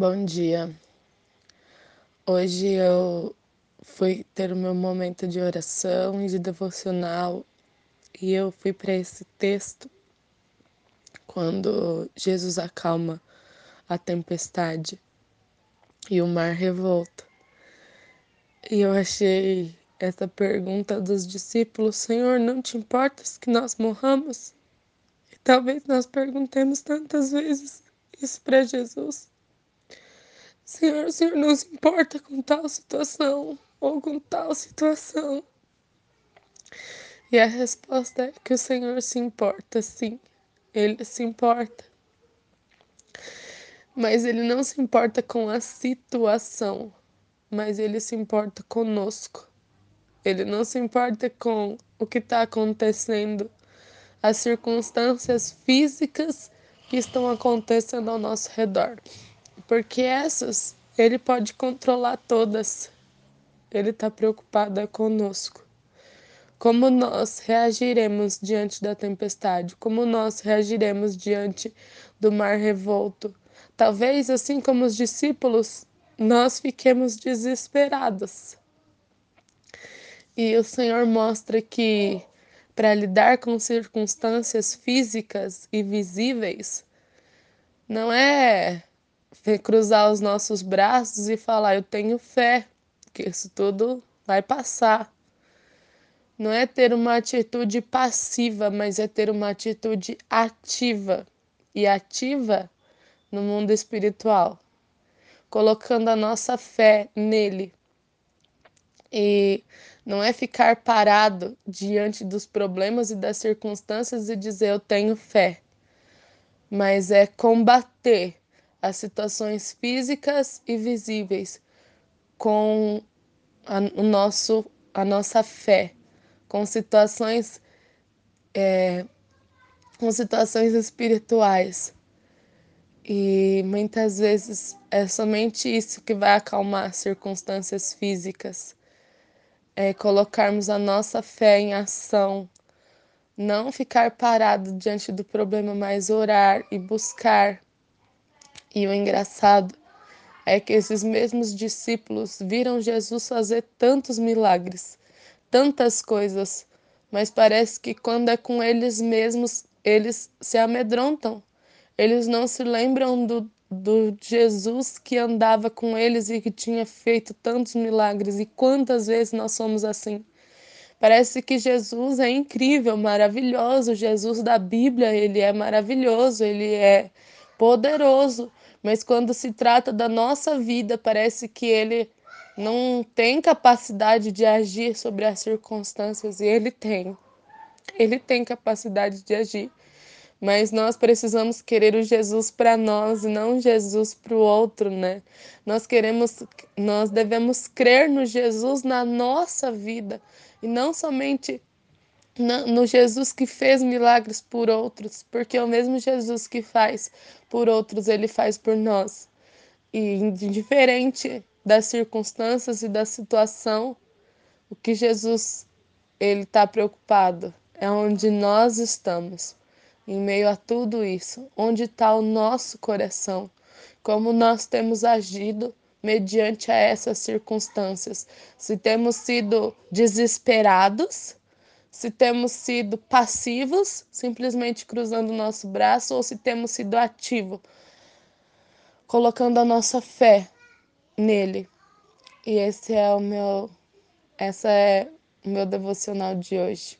Bom dia. Hoje eu fui ter o meu momento de oração e de devocional e eu fui para esse texto quando Jesus acalma a tempestade e o mar revolta. E eu achei essa pergunta dos discípulos: Senhor, não te importas que nós morramos? E talvez nós perguntemos tantas vezes isso para Jesus. Senhor, o Senhor não se importa com tal situação ou com tal situação. E a resposta é que o Senhor se importa, sim. Ele se importa. Mas ele não se importa com a situação, mas ele se importa conosco. Ele não se importa com o que está acontecendo, as circunstâncias físicas que estão acontecendo ao nosso redor porque essas ele pode controlar todas. Ele está preocupado conosco. Como nós reagiremos diante da tempestade? Como nós reagiremos diante do mar revolto? Talvez, assim como os discípulos, nós fiquemos desesperados. E o Senhor mostra que para lidar com circunstâncias físicas e visíveis, não é cruzar os nossos braços e falar: Eu tenho fé que isso tudo vai passar. Não é ter uma atitude passiva, mas é ter uma atitude ativa e ativa no mundo espiritual, colocando a nossa fé nele. E não é ficar parado diante dos problemas e das circunstâncias e dizer eu tenho fé, mas é combater as situações físicas e visíveis com a, o nosso, a nossa fé, com situações, é, com situações espirituais. E muitas vezes é somente isso que vai acalmar circunstâncias físicas. É colocarmos a nossa fé em ação, não ficar parado diante do problema, mas orar e buscar e o engraçado é que esses mesmos discípulos viram Jesus fazer tantos milagres, tantas coisas, mas parece que quando é com eles mesmos, eles se amedrontam. Eles não se lembram do, do Jesus que andava com eles e que tinha feito tantos milagres. E quantas vezes nós somos assim? Parece que Jesus é incrível, maravilhoso. Jesus da Bíblia, ele é maravilhoso, ele é poderoso, mas quando se trata da nossa vida, parece que ele não tem capacidade de agir sobre as circunstâncias e ele tem. Ele tem capacidade de agir. Mas nós precisamos querer o Jesus para nós e não Jesus para o outro, né? Nós queremos, nós devemos crer no Jesus na nossa vida e não somente no Jesus que fez milagres por outros, porque é o mesmo Jesus que faz por outros, ele faz por nós. E indiferente das circunstâncias e da situação, o que Jesus ele está preocupado é onde nós estamos, em meio a tudo isso, onde está o nosso coração, como nós temos agido mediante a essas circunstâncias, se temos sido desesperados se temos sido passivos, simplesmente cruzando o nosso braço, ou se temos sido ativos, colocando a nossa fé nele. E esse é o meu essa é o meu devocional de hoje.